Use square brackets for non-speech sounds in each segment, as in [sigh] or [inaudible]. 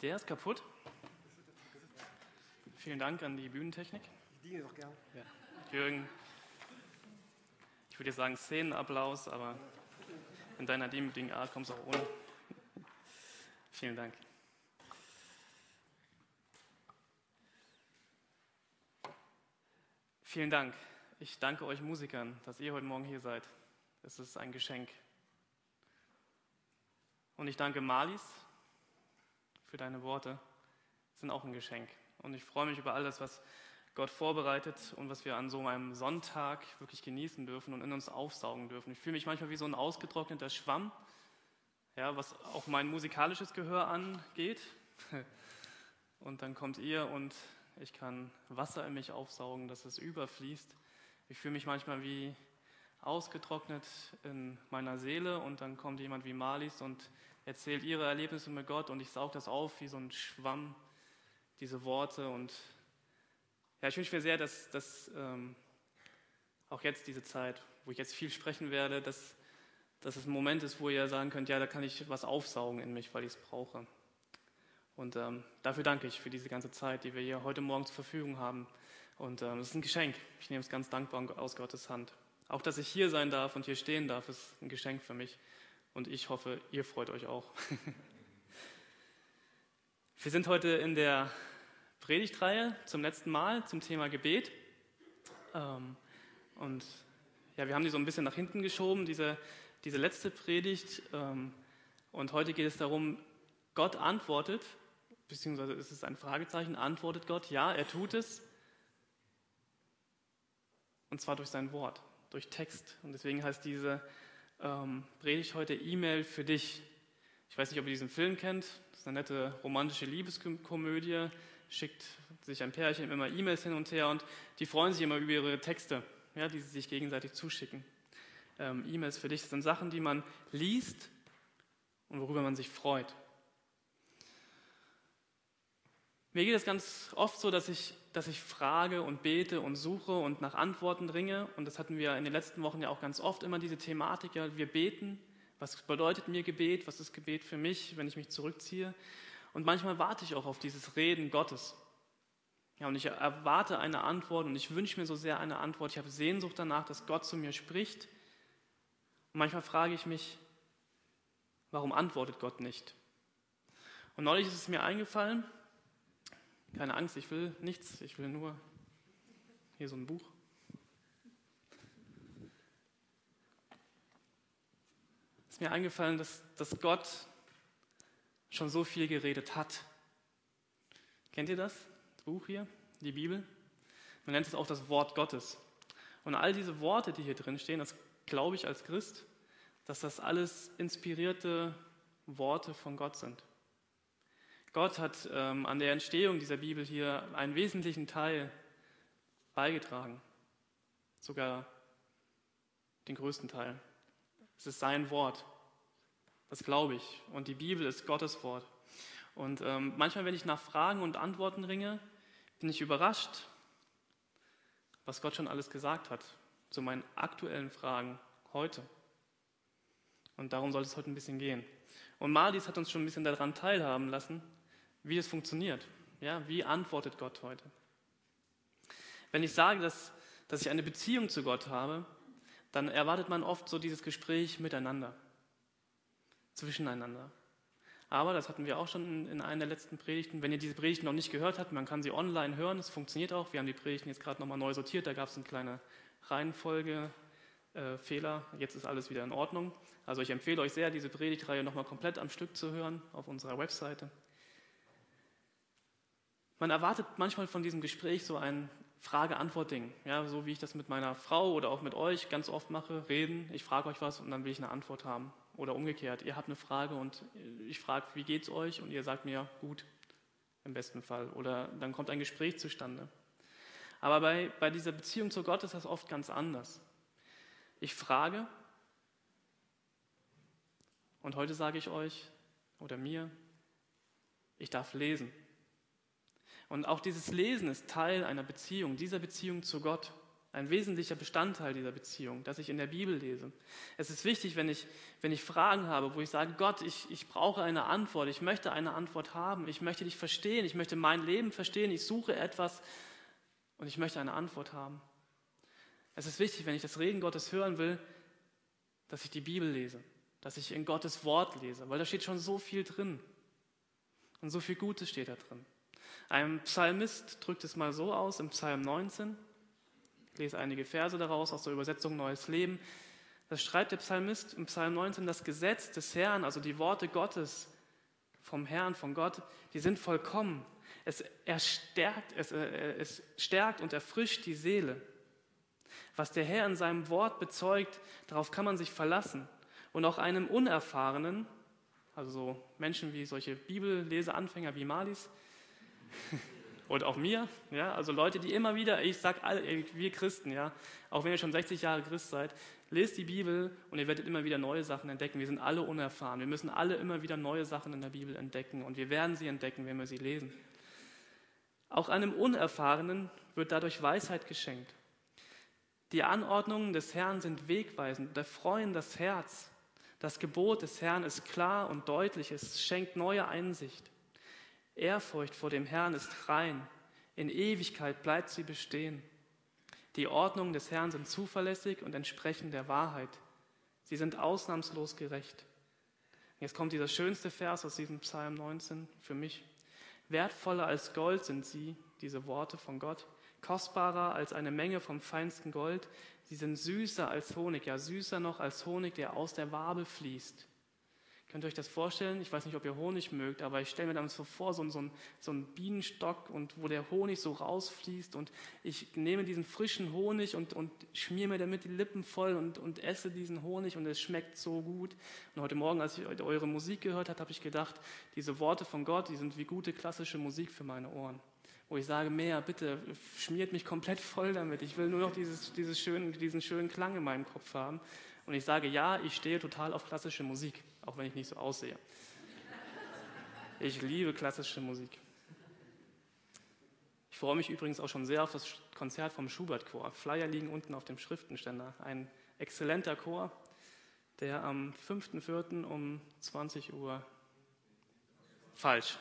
Der ist kaputt. Vielen Dank an die Bühnentechnik. Ich diene doch gern. Ja. Jürgen, ich würde jetzt sagen Szenenapplaus, aber in deiner demütigen Art kommst du auch ohne. Vielen Dank. Vielen Dank. Ich danke euch Musikern, dass ihr heute Morgen hier seid. Es ist ein Geschenk. Und ich danke Malis für deine Worte. Sind auch ein Geschenk. Und ich freue mich über alles, was Gott vorbereitet und was wir an so einem Sonntag wirklich genießen dürfen und in uns aufsaugen dürfen. Ich fühle mich manchmal wie so ein ausgetrockneter Schwamm, ja, was auch mein musikalisches Gehör angeht. [laughs] Und dann kommt ihr und ich kann Wasser in mich aufsaugen, dass es überfließt. Ich fühle mich manchmal wie ausgetrocknet in meiner Seele und dann kommt jemand wie Malis und erzählt ihre Erlebnisse mit Gott und ich saug das auf wie so ein Schwamm, diese Worte und ja, ich wünsche mir sehr, dass, dass ähm, auch jetzt diese Zeit, wo ich jetzt viel sprechen werde, dass, dass es ein Moment ist, wo ihr sagen könnt, ja, da kann ich was aufsaugen in mich, weil ich es brauche. Und ähm, dafür danke ich für diese ganze Zeit, die wir hier heute Morgen zur Verfügung haben. Und ähm, es ist ein Geschenk. Ich nehme es ganz dankbar aus Gottes Hand. Auch, dass ich hier sein darf und hier stehen darf, ist ein Geschenk für mich. Und ich hoffe, ihr freut euch auch. [laughs] wir sind heute in der Predigtreihe zum letzten Mal zum Thema Gebet. Ähm, und ja, wir haben die so ein bisschen nach hinten geschoben, diese, diese letzte Predigt. Ähm, und heute geht es darum, Gott antwortet beziehungsweise ist es ein Fragezeichen, antwortet Gott, ja, er tut es. Und zwar durch sein Wort, durch Text. Und deswegen heißt diese ähm, Predigt heute E-Mail für dich. Ich weiß nicht, ob ihr diesen Film kennt. Das ist eine nette romantische Liebeskomödie. Schickt sich ein Pärchen immer E-Mails hin und her und die freuen sich immer über ihre Texte, ja, die sie sich gegenseitig zuschicken. Ähm, E-Mails für dich sind Sachen, die man liest und worüber man sich freut. Mir geht es ganz oft so, dass ich, dass ich frage und bete und suche und nach Antworten ringe. Und das hatten wir in den letzten Wochen ja auch ganz oft immer diese Thematik. Ja, wir beten. Was bedeutet mir Gebet? Was ist Gebet für mich, wenn ich mich zurückziehe? Und manchmal warte ich auch auf dieses Reden Gottes. Ja, und ich erwarte eine Antwort und ich wünsche mir so sehr eine Antwort. Ich habe Sehnsucht danach, dass Gott zu mir spricht. Und manchmal frage ich mich, warum antwortet Gott nicht? Und neulich ist es mir eingefallen, keine Angst, ich will nichts, ich will nur hier so ein Buch. Es ist mir eingefallen, dass, dass Gott schon so viel geredet hat. Kennt ihr das? Das Buch hier, die Bibel? Man nennt es auch das Wort Gottes. Und all diese Worte, die hier drin stehen, das glaube ich als Christ, dass das alles inspirierte Worte von Gott sind. Gott hat ähm, an der Entstehung dieser Bibel hier einen wesentlichen Teil beigetragen, sogar den größten Teil. Es ist sein Wort, das glaube ich. Und die Bibel ist Gottes Wort. Und ähm, manchmal, wenn ich nach Fragen und Antworten ringe, bin ich überrascht, was Gott schon alles gesagt hat zu meinen aktuellen Fragen heute. Und darum soll es heute ein bisschen gehen. Und Malis hat uns schon ein bisschen daran teilhaben lassen, wie es funktioniert. Ja, wie antwortet Gott heute? Wenn ich sage, dass, dass ich eine Beziehung zu Gott habe, dann erwartet man oft so dieses Gespräch miteinander, zwischeneinander. Aber, das hatten wir auch schon in, in einer der letzten Predigten, wenn ihr diese Predigten noch nicht gehört habt, man kann sie online hören, es funktioniert auch. Wir haben die Predigten jetzt gerade nochmal neu sortiert, da gab es eine kleine Reihenfolge, äh, Fehler. Jetzt ist alles wieder in Ordnung. Also ich empfehle euch sehr, diese Predigtreihe nochmal komplett am Stück zu hören auf unserer Webseite. Man erwartet manchmal von diesem Gespräch so ein Frage-Antwort-Ding, ja, so wie ich das mit meiner Frau oder auch mit euch ganz oft mache, reden, ich frage euch was und dann will ich eine Antwort haben. Oder umgekehrt, ihr habt eine Frage und ich frage, wie geht's euch? Und ihr sagt mir, gut, im besten Fall. Oder dann kommt ein Gespräch zustande. Aber bei, bei dieser Beziehung zu Gott ist das oft ganz anders. Ich frage und heute sage ich euch oder mir, ich darf lesen. Und auch dieses Lesen ist Teil einer Beziehung, dieser Beziehung zu Gott, ein wesentlicher Bestandteil dieser Beziehung, dass ich in der Bibel lese. Es ist wichtig, wenn ich, wenn ich Fragen habe, wo ich sage, Gott, ich, ich brauche eine Antwort, ich möchte eine Antwort haben, ich möchte dich verstehen, ich möchte mein Leben verstehen, ich suche etwas und ich möchte eine Antwort haben. Es ist wichtig, wenn ich das Reden Gottes hören will, dass ich die Bibel lese, dass ich in Gottes Wort lese, weil da steht schon so viel drin. Und so viel Gutes steht da drin. Ein Psalmist drückt es mal so aus im Psalm 19. Ich lese einige Verse daraus aus der Übersetzung Neues Leben. Da schreibt der Psalmist im Psalm 19, das Gesetz des Herrn, also die Worte Gottes vom Herrn, von Gott, die sind vollkommen. Es, erstärkt, es, äh, es stärkt und erfrischt die Seele. Was der Herr in seinem Wort bezeugt, darauf kann man sich verlassen. Und auch einem Unerfahrenen, also so Menschen wie solche Bibelleseanfänger wie Malis, [laughs] und auch mir, ja, also Leute, die immer wieder, ich sage alle, wir Christen, ja, auch wenn ihr schon 60 Jahre Christ seid, lest die Bibel und ihr werdet immer wieder neue Sachen entdecken. Wir sind alle unerfahren. Wir müssen alle immer wieder neue Sachen in der Bibel entdecken und wir werden sie entdecken, wenn wir sie lesen. Auch einem Unerfahrenen wird dadurch Weisheit geschenkt. Die Anordnungen des Herrn sind wegweisend erfreuen das Herz. Das Gebot des Herrn ist klar und deutlich, es schenkt neue Einsicht. Ehrfurcht vor dem Herrn ist rein, in Ewigkeit bleibt sie bestehen. Die Ordnungen des Herrn sind zuverlässig und entsprechen der Wahrheit. Sie sind ausnahmslos gerecht. Jetzt kommt dieser schönste Vers aus diesem Psalm 19 für mich. Wertvoller als Gold sind sie, diese Worte von Gott, kostbarer als eine Menge vom feinsten Gold. Sie sind süßer als Honig, ja süßer noch als Honig, der aus der Wabe fließt. Könnt ihr euch das vorstellen? Ich weiß nicht, ob ihr Honig mögt, aber ich stelle mir dann so vor, so, so, so einen Bienenstock und wo der Honig so rausfließt und ich nehme diesen frischen Honig und, und schmier mir damit die Lippen voll und, und esse diesen Honig und es schmeckt so gut. Und heute Morgen, als ich eure Musik gehört habe, habe ich gedacht, diese Worte von Gott, die sind wie gute klassische Musik für meine Ohren. Wo ich sage, mehr, bitte, schmiert mich komplett voll damit. Ich will nur noch dieses, dieses schönen, diesen schönen Klang in meinem Kopf haben. Und ich sage, ja, ich stehe total auf klassische Musik auch wenn ich nicht so aussehe. Ich liebe klassische Musik. Ich freue mich übrigens auch schon sehr auf das Konzert vom Schubert-Chor. Flyer liegen unten auf dem Schriftenständer. Ein exzellenter Chor, der am 5.4. um 20 Uhr. Falsch.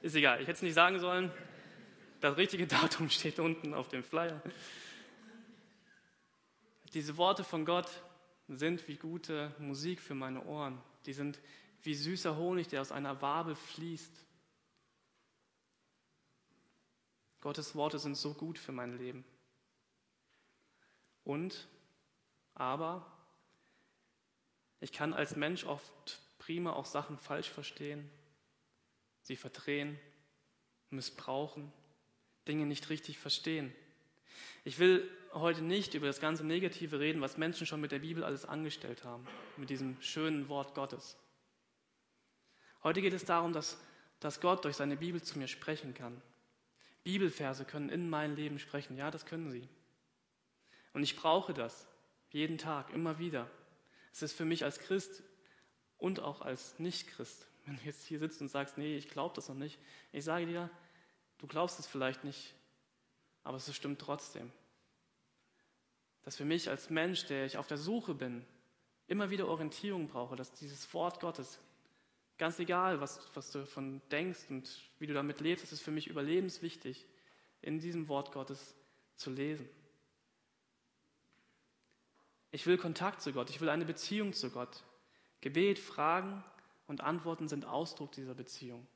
Ist egal, ich hätte es nicht sagen sollen. Das richtige Datum [laughs] steht unten auf dem Flyer. Diese Worte von Gott sind wie gute Musik für meine Ohren. Die sind wie süßer Honig, der aus einer Wabe fließt. Gottes Worte sind so gut für mein Leben. Und, aber, ich kann als Mensch oft prima auch Sachen falsch verstehen, sie verdrehen, missbrauchen, Dinge nicht richtig verstehen. Ich will heute nicht über das ganze Negative reden, was Menschen schon mit der Bibel alles angestellt haben, mit diesem schönen Wort Gottes. Heute geht es darum, dass, dass Gott durch seine Bibel zu mir sprechen kann. Bibelverse können in mein Leben sprechen. Ja, das können sie. Und ich brauche das jeden Tag, immer wieder. Es ist für mich als Christ und auch als Nicht-Christ, wenn du jetzt hier sitzt und sagst, nee, ich glaube das noch nicht. Ich sage dir, du glaubst es vielleicht nicht, aber es stimmt trotzdem. Dass für mich als Mensch, der ich auf der Suche bin, immer wieder Orientierung brauche, dass dieses Wort Gottes, ganz egal, was, was du davon denkst und wie du damit lebst, es ist für mich überlebenswichtig, in diesem Wort Gottes zu lesen. Ich will Kontakt zu Gott, ich will eine Beziehung zu Gott. Gebet, Fragen und Antworten sind Ausdruck dieser Beziehung.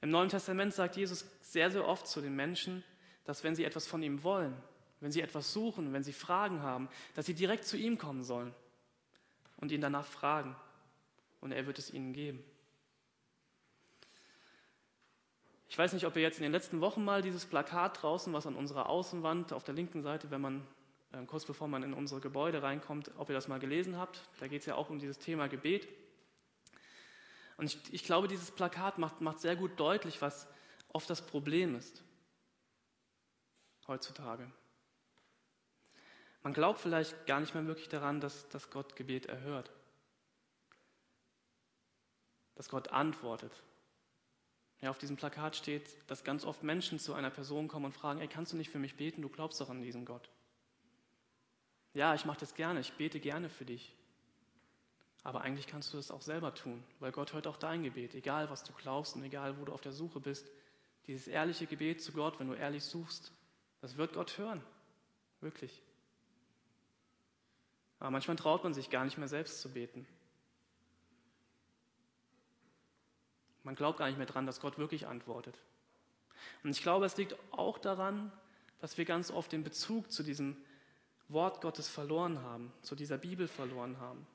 Im Neuen Testament sagt Jesus sehr, sehr oft zu den Menschen, dass wenn sie etwas von ihm wollen, wenn sie etwas suchen, wenn sie Fragen haben, dass sie direkt zu ihm kommen sollen und ihn danach fragen. Und er wird es ihnen geben. Ich weiß nicht, ob ihr jetzt in den letzten Wochen mal dieses Plakat draußen, was an unserer Außenwand auf der linken Seite, wenn man äh, kurz bevor man in unsere Gebäude reinkommt, ob ihr das mal gelesen habt. Da geht es ja auch um dieses Thema Gebet. Und ich, ich glaube, dieses Plakat macht, macht sehr gut deutlich, was oft das Problem ist heutzutage. Man glaubt vielleicht gar nicht mehr wirklich daran, dass, dass Gott Gebet erhört, dass Gott antwortet. Ja, auf diesem Plakat steht, dass ganz oft Menschen zu einer Person kommen und fragen, ey, kannst du nicht für mich beten? Du glaubst doch an diesen Gott. Ja, ich mache das gerne, ich bete gerne für dich. Aber eigentlich kannst du das auch selber tun, weil Gott hört auch dein Gebet, egal was du glaubst und egal wo du auf der Suche bist. Dieses ehrliche Gebet zu Gott, wenn du ehrlich suchst, das wird Gott hören. Wirklich. Aber manchmal traut man sich gar nicht mehr selbst zu beten. Man glaubt gar nicht mehr dran, dass Gott wirklich antwortet. Und ich glaube, es liegt auch daran, dass wir ganz oft den Bezug zu diesem Wort Gottes verloren haben, zu dieser Bibel verloren haben.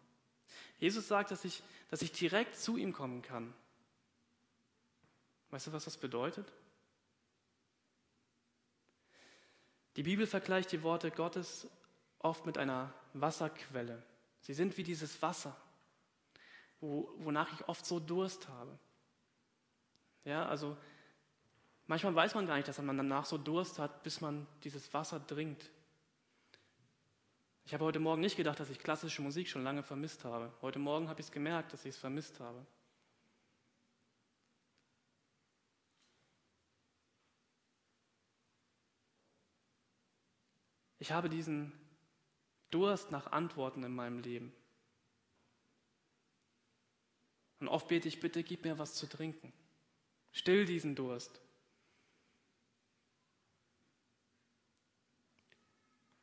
Jesus sagt, dass ich, dass ich direkt zu ihm kommen kann. Weißt du, was das bedeutet? Die Bibel vergleicht die Worte Gottes oft mit einer Wasserquelle. Sie sind wie dieses Wasser, wo, wonach ich oft so Durst habe. Ja, also manchmal weiß man gar nicht, dass man danach so Durst hat, bis man dieses Wasser trinkt. Ich habe heute Morgen nicht gedacht, dass ich klassische Musik schon lange vermisst habe. Heute Morgen habe ich es gemerkt, dass ich es vermisst habe. Ich habe diesen Durst nach Antworten in meinem Leben. Und oft bete ich, bitte gib mir was zu trinken. Still diesen Durst.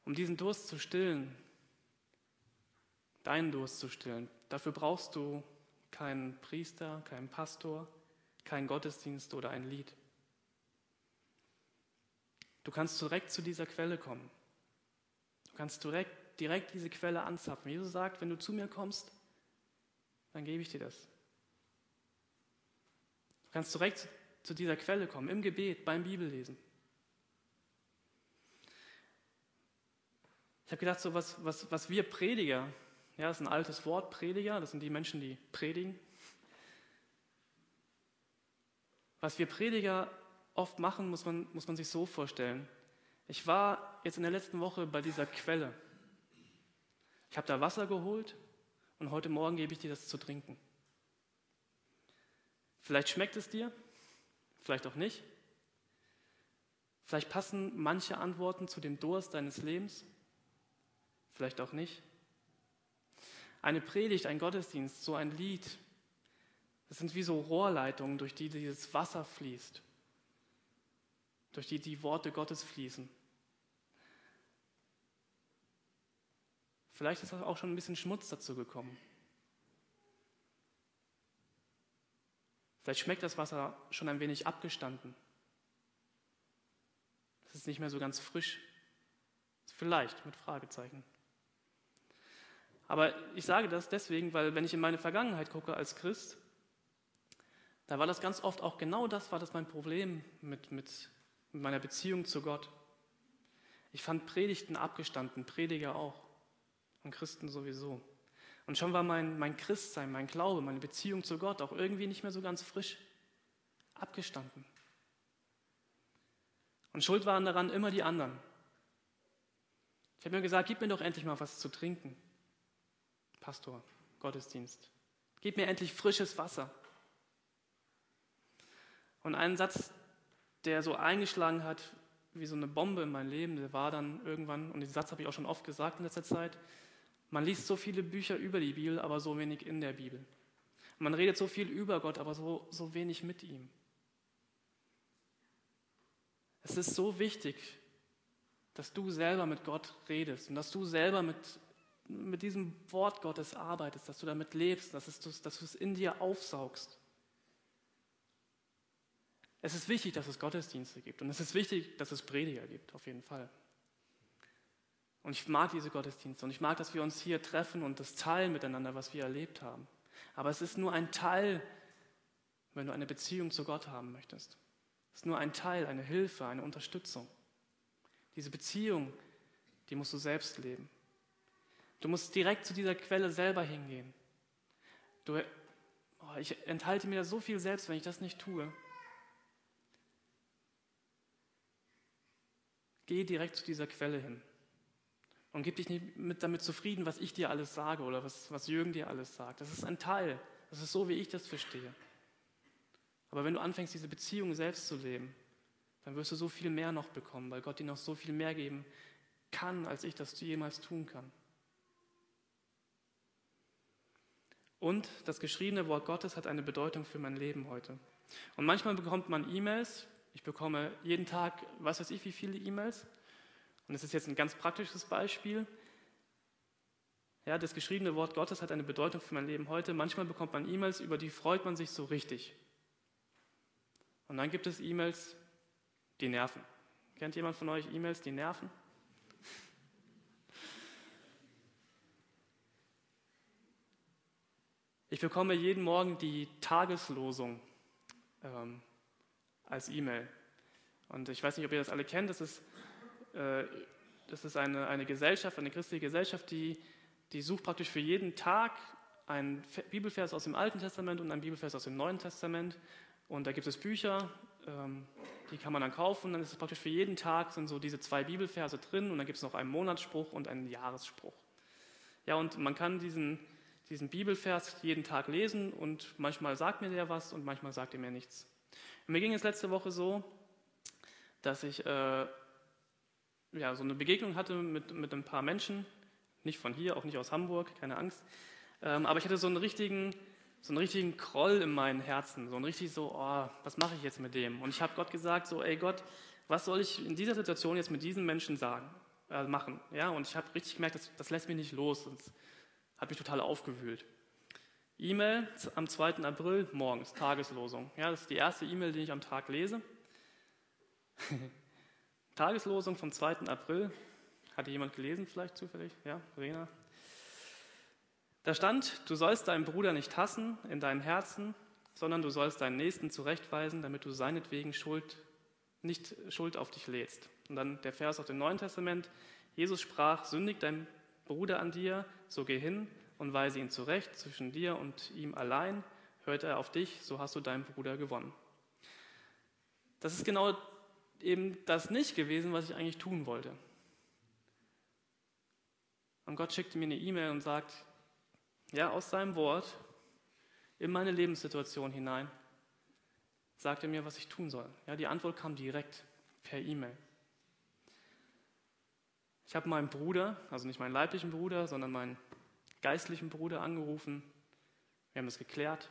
Um diesen Durst zu stillen, deinen Durst zu stillen, dafür brauchst du keinen Priester, keinen Pastor, keinen Gottesdienst oder ein Lied. Du kannst direkt zu dieser Quelle kommen. Du kannst direkt, direkt diese Quelle anzapfen. Jesus sagt, wenn du zu mir kommst, dann gebe ich dir das. Du kannst direkt zu dieser Quelle kommen, im Gebet, beim Bibellesen. Ich habe gedacht, so was, was, was wir Prediger, ja, das ist ein altes Wort, Prediger, das sind die Menschen, die predigen. Was wir Prediger oft machen, muss man, muss man sich so vorstellen. Ich war jetzt in der letzten Woche bei dieser Quelle. Ich habe da Wasser geholt und heute Morgen gebe ich dir das zu trinken. Vielleicht schmeckt es dir, vielleicht auch nicht. Vielleicht passen manche Antworten zu dem Durst deines Lebens vielleicht auch nicht. Eine Predigt, ein Gottesdienst, so ein Lied, das sind wie so Rohrleitungen, durch die dieses Wasser fließt, durch die die Worte Gottes fließen. Vielleicht ist auch schon ein bisschen Schmutz dazu gekommen. Vielleicht schmeckt das Wasser schon ein wenig abgestanden. Es ist nicht mehr so ganz frisch. Vielleicht mit Fragezeichen. Aber ich sage das deswegen, weil wenn ich in meine Vergangenheit gucke als Christ, da war das ganz oft auch genau das, war das mein Problem mit, mit, mit meiner Beziehung zu Gott. Ich fand Predigten abgestanden, Prediger auch und Christen sowieso. Und schon war mein, mein Christsein, mein Glaube, meine Beziehung zu Gott auch irgendwie nicht mehr so ganz frisch abgestanden. Und schuld waren daran immer die anderen. Ich habe mir gesagt, gib mir doch endlich mal was zu trinken. Pastor, Gottesdienst. Gib mir endlich frisches Wasser. Und ein Satz, der so eingeschlagen hat wie so eine Bombe in mein Leben, der war dann irgendwann, und diesen Satz habe ich auch schon oft gesagt in letzter Zeit, man liest so viele Bücher über die Bibel, aber so wenig in der Bibel. Man redet so viel über Gott, aber so, so wenig mit ihm. Es ist so wichtig, dass du selber mit Gott redest und dass du selber mit mit diesem Wort Gottes arbeitest, dass du damit lebst, dass, es, dass du es in dir aufsaugst. Es ist wichtig, dass es Gottesdienste gibt und es ist wichtig, dass es Prediger gibt, auf jeden Fall. Und ich mag diese Gottesdienste und ich mag, dass wir uns hier treffen und das teilen miteinander, was wir erlebt haben. Aber es ist nur ein Teil, wenn du eine Beziehung zu Gott haben möchtest. Es ist nur ein Teil, eine Hilfe, eine Unterstützung. Diese Beziehung, die musst du selbst leben. Du musst direkt zu dieser Quelle selber hingehen. Du, oh, ich enthalte mir da so viel selbst, wenn ich das nicht tue. Geh direkt zu dieser Quelle hin. Und gib dich nicht mit, damit zufrieden, was ich dir alles sage oder was, was Jürgen dir alles sagt. Das ist ein Teil. Das ist so, wie ich das verstehe. Aber wenn du anfängst, diese Beziehung selbst zu leben, dann wirst du so viel mehr noch bekommen, weil Gott dir noch so viel mehr geben kann, als ich das jemals tun kann. Und das geschriebene Wort Gottes hat eine Bedeutung für mein Leben heute. Und manchmal bekommt man E-Mails. Ich bekomme jeden Tag, was weiß ich, wie viele E-Mails. Und das ist jetzt ein ganz praktisches Beispiel. Ja, das geschriebene Wort Gottes hat eine Bedeutung für mein Leben heute. Manchmal bekommt man E-Mails, über die freut man sich so richtig. Und dann gibt es E-Mails, die nerven. Kennt jemand von euch E-Mails, die nerven? Ich bekomme jeden Morgen die Tageslosung ähm, als E-Mail. Und ich weiß nicht, ob ihr das alle kennt. Das ist, das ist eine, eine Gesellschaft, eine christliche Gesellschaft, die, die sucht praktisch für jeden Tag einen Bibelvers aus dem Alten Testament und einen Bibelvers aus dem Neuen Testament. Und da gibt es Bücher, ähm, die kann man dann kaufen. Dann ist es praktisch für jeden Tag sind so diese zwei Bibelverse drin und dann gibt es noch einen Monatsspruch und einen Jahresspruch. Ja, und man kann diesen diesen Bibelvers jeden Tag lesen und manchmal sagt mir der was und manchmal sagt er mir nichts. Und mir ging es letzte Woche so, dass ich äh, ja, so eine Begegnung hatte mit, mit ein paar Menschen, nicht von hier, auch nicht aus Hamburg, keine Angst, ähm, aber ich hatte so einen richtigen, so einen richtigen Kroll in meinem Herzen, so ein richtig so, oh, was mache ich jetzt mit dem? Und ich habe Gott gesagt, so, ey Gott, was soll ich in dieser Situation jetzt mit diesen Menschen sagen, äh, machen? Ja, und ich habe richtig gemerkt, das, das lässt mich nicht los. Und hat mich total aufgewühlt. E-Mail am 2. April morgens, Tageslosung. Ja, das ist die erste E-Mail, die ich am Tag lese. [laughs] Tageslosung vom 2. April. Hatte jemand gelesen vielleicht zufällig? Ja, Rena? Da stand, du sollst deinen Bruder nicht hassen in deinem Herzen, sondern du sollst deinen Nächsten zurechtweisen, damit du seinetwegen Schuld, nicht Schuld auf dich lädst. Und dann der Vers aus dem Neuen Testament. Jesus sprach, sündigt dein Bruder an dir, so geh hin und weise ihn zurecht, zwischen dir und ihm allein, hört er auf dich, so hast du deinen Bruder gewonnen. Das ist genau eben das nicht gewesen, was ich eigentlich tun wollte. Und Gott schickte mir eine E-Mail und sagt, ja, aus seinem Wort in meine Lebenssituation hinein, sagt er mir, was ich tun soll. Ja, die Antwort kam direkt per E-Mail. Ich habe meinen Bruder, also nicht meinen leiblichen Bruder, sondern meinen geistlichen Bruder angerufen. Wir haben es geklärt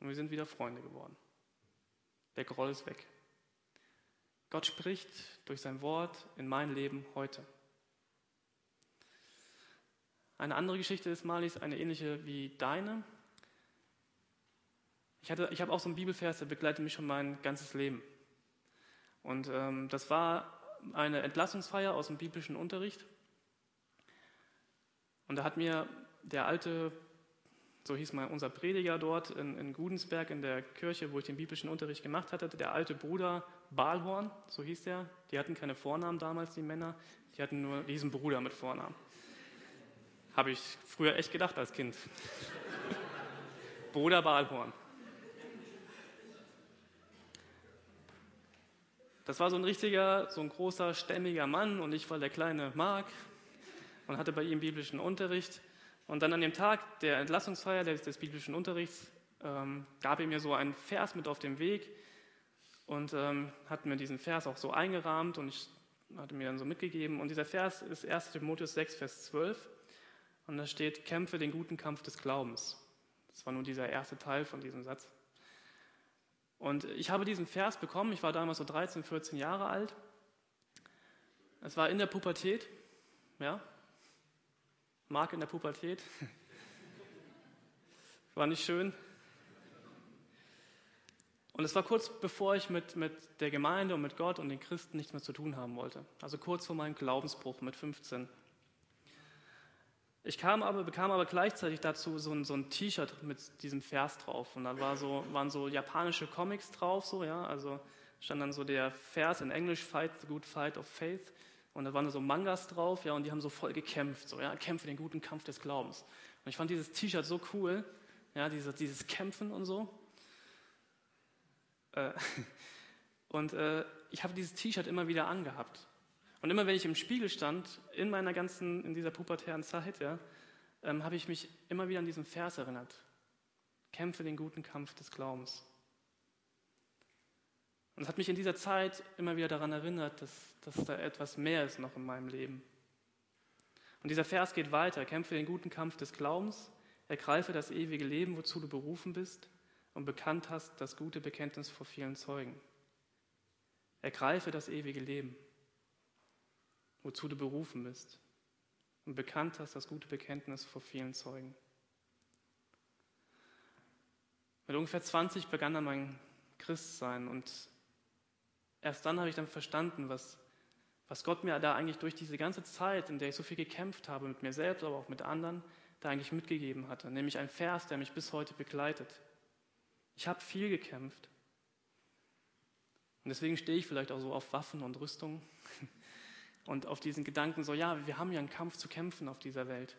und wir sind wieder Freunde geworden. Der Groll ist weg. Gott spricht durch sein Wort in mein Leben heute. Eine andere Geschichte des Malis, eine ähnliche wie deine. Ich, ich habe auch so einen Bibelvers, der begleitet mich schon mein ganzes Leben. Und ähm, das war eine Entlassungsfeier aus dem biblischen Unterricht. Und da hat mir der alte, so hieß mal unser Prediger dort in, in Gudensberg in der Kirche, wo ich den biblischen Unterricht gemacht hatte, der alte Bruder Balhorn, so hieß der. Die hatten keine Vornamen damals, die Männer. Die hatten nur diesen Bruder mit Vornamen. Habe ich früher echt gedacht als Kind. Bruder Balhorn. Das war so ein richtiger, so ein großer, stämmiger Mann und ich war der kleine Mark und hatte bei ihm biblischen Unterricht. Und dann an dem Tag der Entlassungsfeier des, des biblischen Unterrichts ähm, gab er mir so einen Vers mit auf den Weg und ähm, hat mir diesen Vers auch so eingerahmt und ich hatte mir dann so mitgegeben. Und dieser Vers ist 1. Timotheus 6, Vers 12 und da steht, kämpfe den guten Kampf des Glaubens. Das war nur dieser erste Teil von diesem Satz. Und ich habe diesen Vers bekommen, ich war damals so 13, 14 Jahre alt. Es war in der Pubertät, ja. Mark in der Pubertät. [laughs] War nicht schön. Und es war kurz bevor ich mit, mit der Gemeinde und mit Gott und den Christen nichts mehr zu tun haben wollte. Also kurz vor meinem Glaubensbruch mit 15. Ich kam aber, bekam aber gleichzeitig dazu so ein, so ein T-Shirt mit diesem Vers drauf. Und da war so, waren so japanische Comics drauf, so, ja. Also stand dann so der Vers in Englisch, Fight the good fight of faith. Und da waren so Mangas drauf, ja, und die haben so voll gekämpft, so, ja, kämpfe den guten Kampf des Glaubens. Und ich fand dieses T-Shirt so cool, ja, dieses, dieses Kämpfen und so. Äh, [laughs] und äh, ich habe dieses T-Shirt immer wieder angehabt. Und immer wenn ich im Spiegel stand, in meiner ganzen, in dieser pubertären Zeit, ja, ähm, habe ich mich immer wieder an diesen Vers erinnert. Kämpfe den guten Kampf des Glaubens. Und es hat mich in dieser Zeit immer wieder daran erinnert, dass, dass da etwas mehr ist noch in meinem Leben. Und dieser Vers geht weiter. Kämpfe den guten Kampf des Glaubens, ergreife das ewige Leben, wozu du berufen bist und bekannt hast das gute Bekenntnis vor vielen Zeugen. Ergreife das ewige Leben, wozu du berufen bist und bekannt hast das gute Bekenntnis vor vielen Zeugen. Mit ungefähr 20 begann dann mein Christsein und erst dann habe ich dann verstanden, was, was Gott mir da eigentlich durch diese ganze Zeit, in der ich so viel gekämpft habe, mit mir selbst, aber auch mit anderen, da eigentlich mitgegeben hatte. Nämlich ein Vers, der mich bis heute begleitet. Ich habe viel gekämpft. Und deswegen stehe ich vielleicht auch so auf Waffen und Rüstung [laughs] und auf diesen Gedanken so, ja, wir haben ja einen Kampf zu kämpfen auf dieser Welt.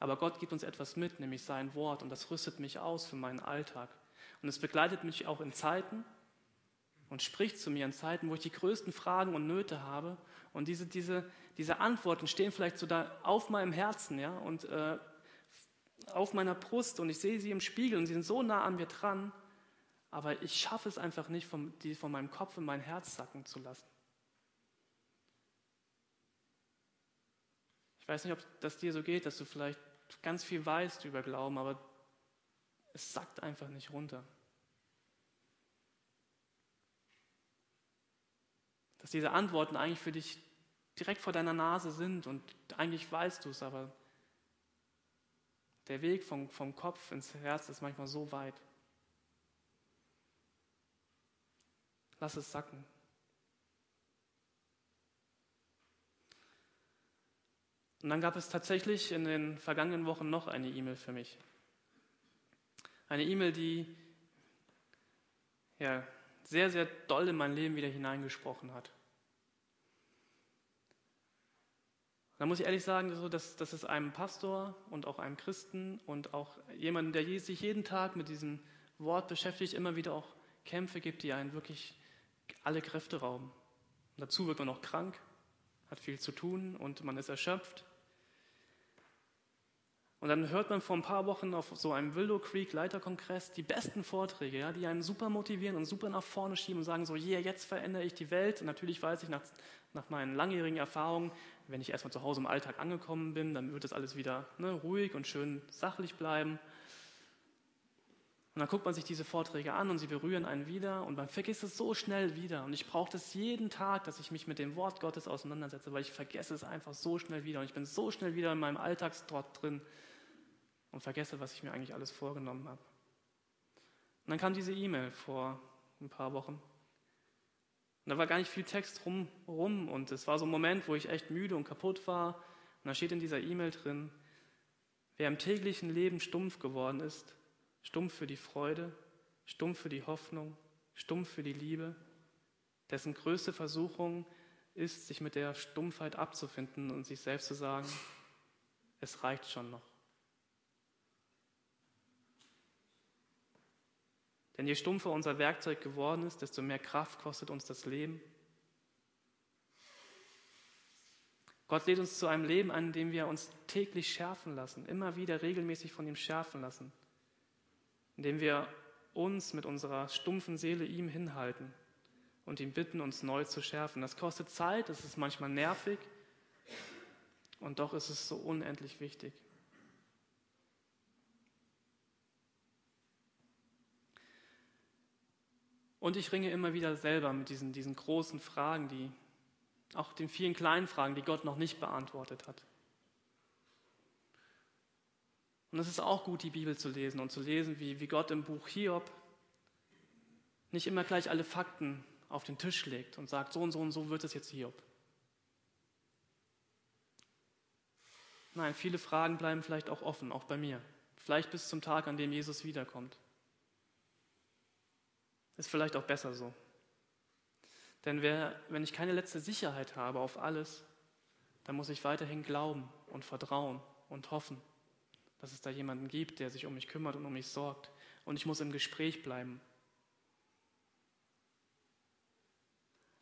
Aber Gott gibt uns etwas mit, nämlich sein Wort und das rüstet mich aus für meinen Alltag. Und es begleitet mich auch in Zeiten und spricht zu mir in Zeiten, wo ich die größten Fragen und Nöte habe. Und diese, diese, diese Antworten stehen vielleicht so da auf meinem Herzen ja, und äh, auf meiner Brust und ich sehe sie im Spiegel und sie sind so nah an mir dran, aber ich schaffe es einfach nicht, vom, die von meinem Kopf in mein Herz sacken zu lassen. Ich weiß nicht, ob das dir so geht, dass du vielleicht ganz viel weißt über Glauben, aber es sackt einfach nicht runter. Dass diese Antworten eigentlich für dich direkt vor deiner Nase sind und eigentlich weißt du es, aber der Weg vom, vom Kopf ins Herz ist manchmal so weit. Lass es sacken. Und dann gab es tatsächlich in den vergangenen Wochen noch eine E-Mail für mich. Eine E-Mail, die ja, sehr, sehr doll in mein Leben wieder hineingesprochen hat. Da muss ich ehrlich sagen, dass, dass es einem Pastor und auch einem Christen und auch jemandem, der sich jeden Tag mit diesem Wort beschäftigt, immer wieder auch Kämpfe gibt, die einen wirklich alle Kräfte rauben. Und dazu wird man noch krank, hat viel zu tun und man ist erschöpft. Und dann hört man vor ein paar Wochen auf so einem Willow Creek Leiterkongress die besten Vorträge, ja, die einen super motivieren und super nach vorne schieben und sagen so, yeah, jetzt verändere ich die Welt. Und natürlich weiß ich nach, nach meinen langjährigen Erfahrungen, wenn ich erstmal zu Hause im Alltag angekommen bin, dann wird das alles wieder ne, ruhig und schön sachlich bleiben. Und dann guckt man sich diese Vorträge an und sie berühren einen wieder und man vergisst es so schnell wieder. Und ich brauche das jeden Tag, dass ich mich mit dem Wort Gottes auseinandersetze, weil ich vergesse es einfach so schnell wieder. Und ich bin so schnell wieder in meinem Alltagstrott drin und vergesse, was ich mir eigentlich alles vorgenommen habe. Und dann kam diese E-Mail vor ein paar Wochen. Und da war gar nicht viel Text rum, rum und es war so ein Moment, wo ich echt müde und kaputt war. Und da steht in dieser E-Mail drin, wer im täglichen Leben stumpf geworden ist, stumpf für die Freude, stumpf für die Hoffnung, stumpf für die Liebe, dessen größte Versuchung ist, sich mit der Stumpfheit abzufinden und sich selbst zu sagen, es reicht schon noch. Denn je stumpfer unser Werkzeug geworden ist, desto mehr Kraft kostet uns das Leben. Gott lädt uns zu einem Leben in dem wir uns täglich schärfen lassen, immer wieder regelmäßig von ihm schärfen lassen, indem wir uns mit unserer stumpfen Seele ihm hinhalten und ihn bitten, uns neu zu schärfen. Das kostet Zeit, das ist manchmal nervig und doch ist es so unendlich wichtig. Und ich ringe immer wieder selber mit diesen, diesen großen Fragen, die auch den vielen kleinen Fragen, die Gott noch nicht beantwortet hat. Und es ist auch gut, die Bibel zu lesen und zu lesen, wie, wie Gott im Buch Hiob nicht immer gleich alle Fakten auf den Tisch legt und sagt, so und so und so wird es jetzt Hiob. Nein, viele Fragen bleiben vielleicht auch offen, auch bei mir. Vielleicht bis zum Tag, an dem Jesus wiederkommt. Ist vielleicht auch besser so. Denn wer, wenn ich keine letzte Sicherheit habe auf alles, dann muss ich weiterhin glauben und vertrauen und hoffen, dass es da jemanden gibt, der sich um mich kümmert und um mich sorgt. Und ich muss im Gespräch bleiben.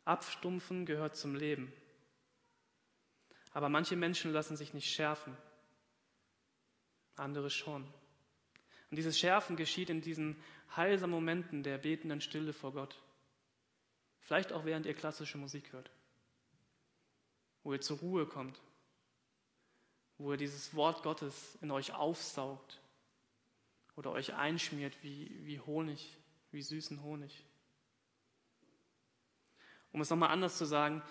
Abstumpfen gehört zum Leben. Aber manche Menschen lassen sich nicht schärfen, andere schon. Und dieses Schärfen geschieht in diesen heilsamen Momenten der betenden Stille vor Gott. Vielleicht auch während ihr klassische Musik hört. Wo ihr zur Ruhe kommt. Wo ihr dieses Wort Gottes in euch aufsaugt. Oder euch einschmiert wie, wie Honig, wie süßen Honig. Um es nochmal anders zu sagen,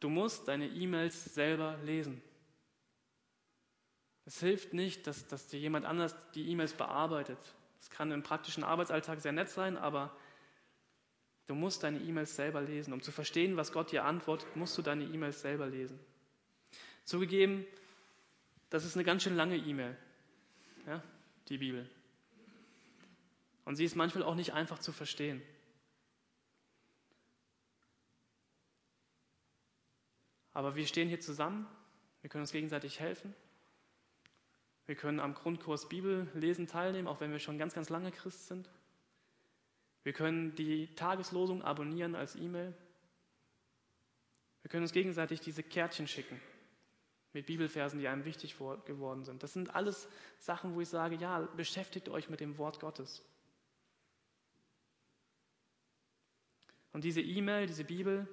du musst deine E-Mails selber lesen. Es hilft nicht, dass, dass dir jemand anders die E-Mails bearbeitet. Das kann im praktischen Arbeitsalltag sehr nett sein, aber du musst deine E-Mails selber lesen. Um zu verstehen, was Gott dir antwortet, musst du deine E-Mails selber lesen. Zugegeben, das ist eine ganz schön lange E-Mail, ja, die Bibel. Und sie ist manchmal auch nicht einfach zu verstehen. Aber wir stehen hier zusammen, wir können uns gegenseitig helfen. Wir können am Grundkurs Bibellesen teilnehmen, auch wenn wir schon ganz, ganz lange Christ sind. Wir können die Tageslosung abonnieren als E-Mail. Wir können uns gegenseitig diese Kärtchen schicken mit Bibelversen, die einem wichtig geworden sind. Das sind alles Sachen, wo ich sage, ja, beschäftigt euch mit dem Wort Gottes. Und diese E-Mail, diese Bibel,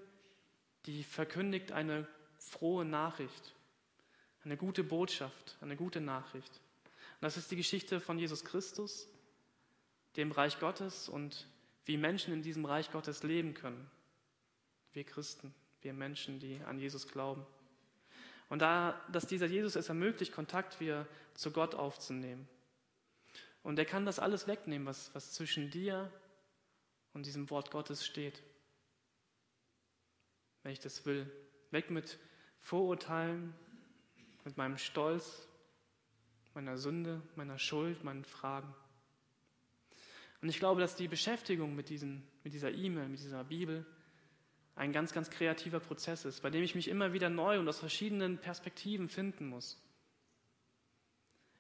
die verkündigt eine frohe Nachricht, eine gute Botschaft, eine gute Nachricht. Und das ist die Geschichte von Jesus Christus, dem Reich Gottes und wie Menschen in diesem Reich Gottes leben können. Wir Christen, wir Menschen, die an Jesus glauben. Und da, dass dieser Jesus es ermöglicht, Kontakt wieder zu Gott aufzunehmen. Und er kann das alles wegnehmen, was, was zwischen dir und diesem Wort Gottes steht. Wenn ich das will. Weg mit Vorurteilen, mit meinem Stolz, meiner Sünde, meiner Schuld, meinen Fragen. Und ich glaube, dass die Beschäftigung mit, diesen, mit dieser E-Mail, mit dieser Bibel, ein ganz, ganz kreativer Prozess ist, bei dem ich mich immer wieder neu und aus verschiedenen Perspektiven finden muss.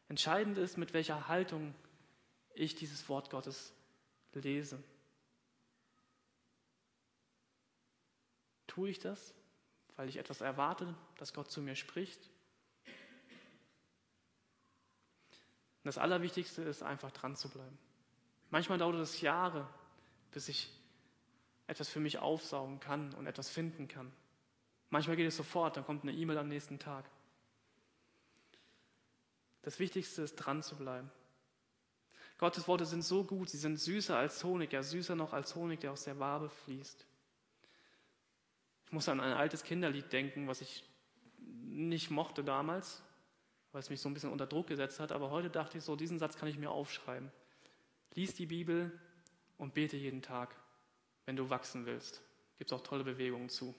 Entscheidend ist, mit welcher Haltung ich dieses Wort Gottes lese. Tue ich das, weil ich etwas erwarte, dass Gott zu mir spricht? das Allerwichtigste ist einfach dran zu bleiben. Manchmal dauert es Jahre, bis ich etwas für mich aufsaugen kann und etwas finden kann. Manchmal geht es sofort, dann kommt eine E-Mail am nächsten Tag. Das Wichtigste ist dran zu bleiben. Gottes Worte sind so gut, sie sind süßer als Honig, ja süßer noch als Honig, der aus der Wabe fließt. Ich muss an ein altes Kinderlied denken, was ich nicht mochte damals, weil es mich so ein bisschen unter Druck gesetzt hat. Aber heute dachte ich so, diesen Satz kann ich mir aufschreiben. Lies die Bibel und bete jeden Tag, wenn du wachsen willst. Gibt es auch tolle Bewegungen zu.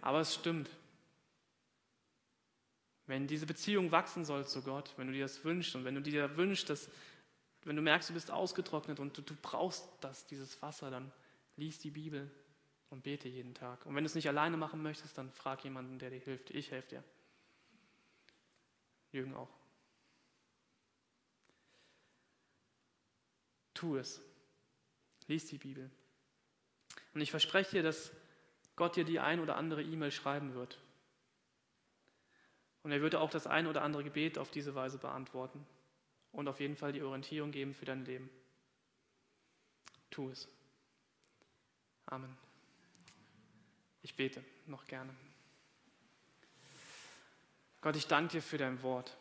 Aber es stimmt. Wenn diese Beziehung wachsen soll zu Gott, wenn du dir das wünschst und wenn du dir wünschst, dass, wenn du merkst, du bist ausgetrocknet und du, du brauchst das, dieses Wasser, dann lies die Bibel und bete jeden Tag. Und wenn du es nicht alleine machen möchtest, dann frag jemanden, der dir hilft. Ich helfe dir. Jürgen auch. Tu es. Lies die Bibel. Und ich verspreche dir, dass Gott dir die ein oder andere E-Mail schreiben wird. Und er würde auch das ein oder andere Gebet auf diese Weise beantworten und auf jeden Fall die Orientierung geben für dein Leben. Tu es. Amen. Ich bete noch gerne. Gott, ich danke dir für dein Wort.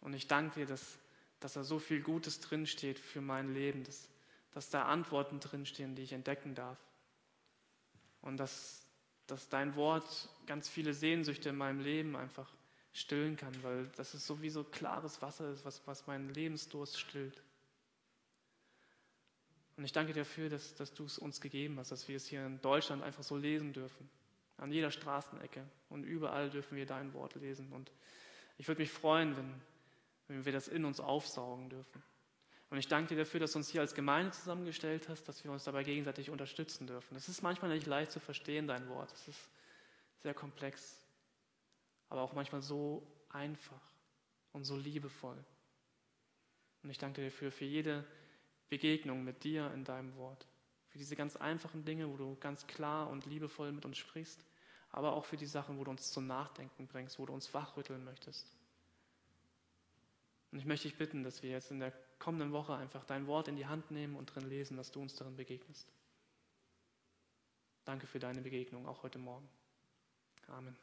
Und ich danke dir, dass, dass da so viel Gutes drinsteht für mein Leben, dass, dass da Antworten drinstehen, die ich entdecken darf. Und dass, dass dein Wort ganz viele Sehnsüchte in meinem Leben einfach stillen kann, weil das ist sowieso klares Wasser ist, was, was meinen Lebensdurst stillt. Und ich danke dir dafür, dass, dass du es uns gegeben hast, dass wir es hier in Deutschland einfach so lesen dürfen. An jeder Straßenecke und überall dürfen wir dein Wort lesen. Und ich würde mich freuen, wenn, wenn wir das in uns aufsaugen dürfen. Und ich danke dir dafür, dass du uns hier als Gemeinde zusammengestellt hast, dass wir uns dabei gegenseitig unterstützen dürfen. Es ist manchmal nicht leicht zu verstehen, dein Wort. Es ist sehr komplex, aber auch manchmal so einfach und so liebevoll. Und ich danke dir dafür, für jede Begegnung mit dir in deinem Wort. Für diese ganz einfachen Dinge, wo du ganz klar und liebevoll mit uns sprichst, aber auch für die Sachen, wo du uns zum Nachdenken bringst, wo du uns wachrütteln möchtest. Und ich möchte dich bitten, dass wir jetzt in der kommenden Woche einfach dein Wort in die Hand nehmen und drin lesen, dass du uns darin begegnest. Danke für deine Begegnung, auch heute Morgen. Amen.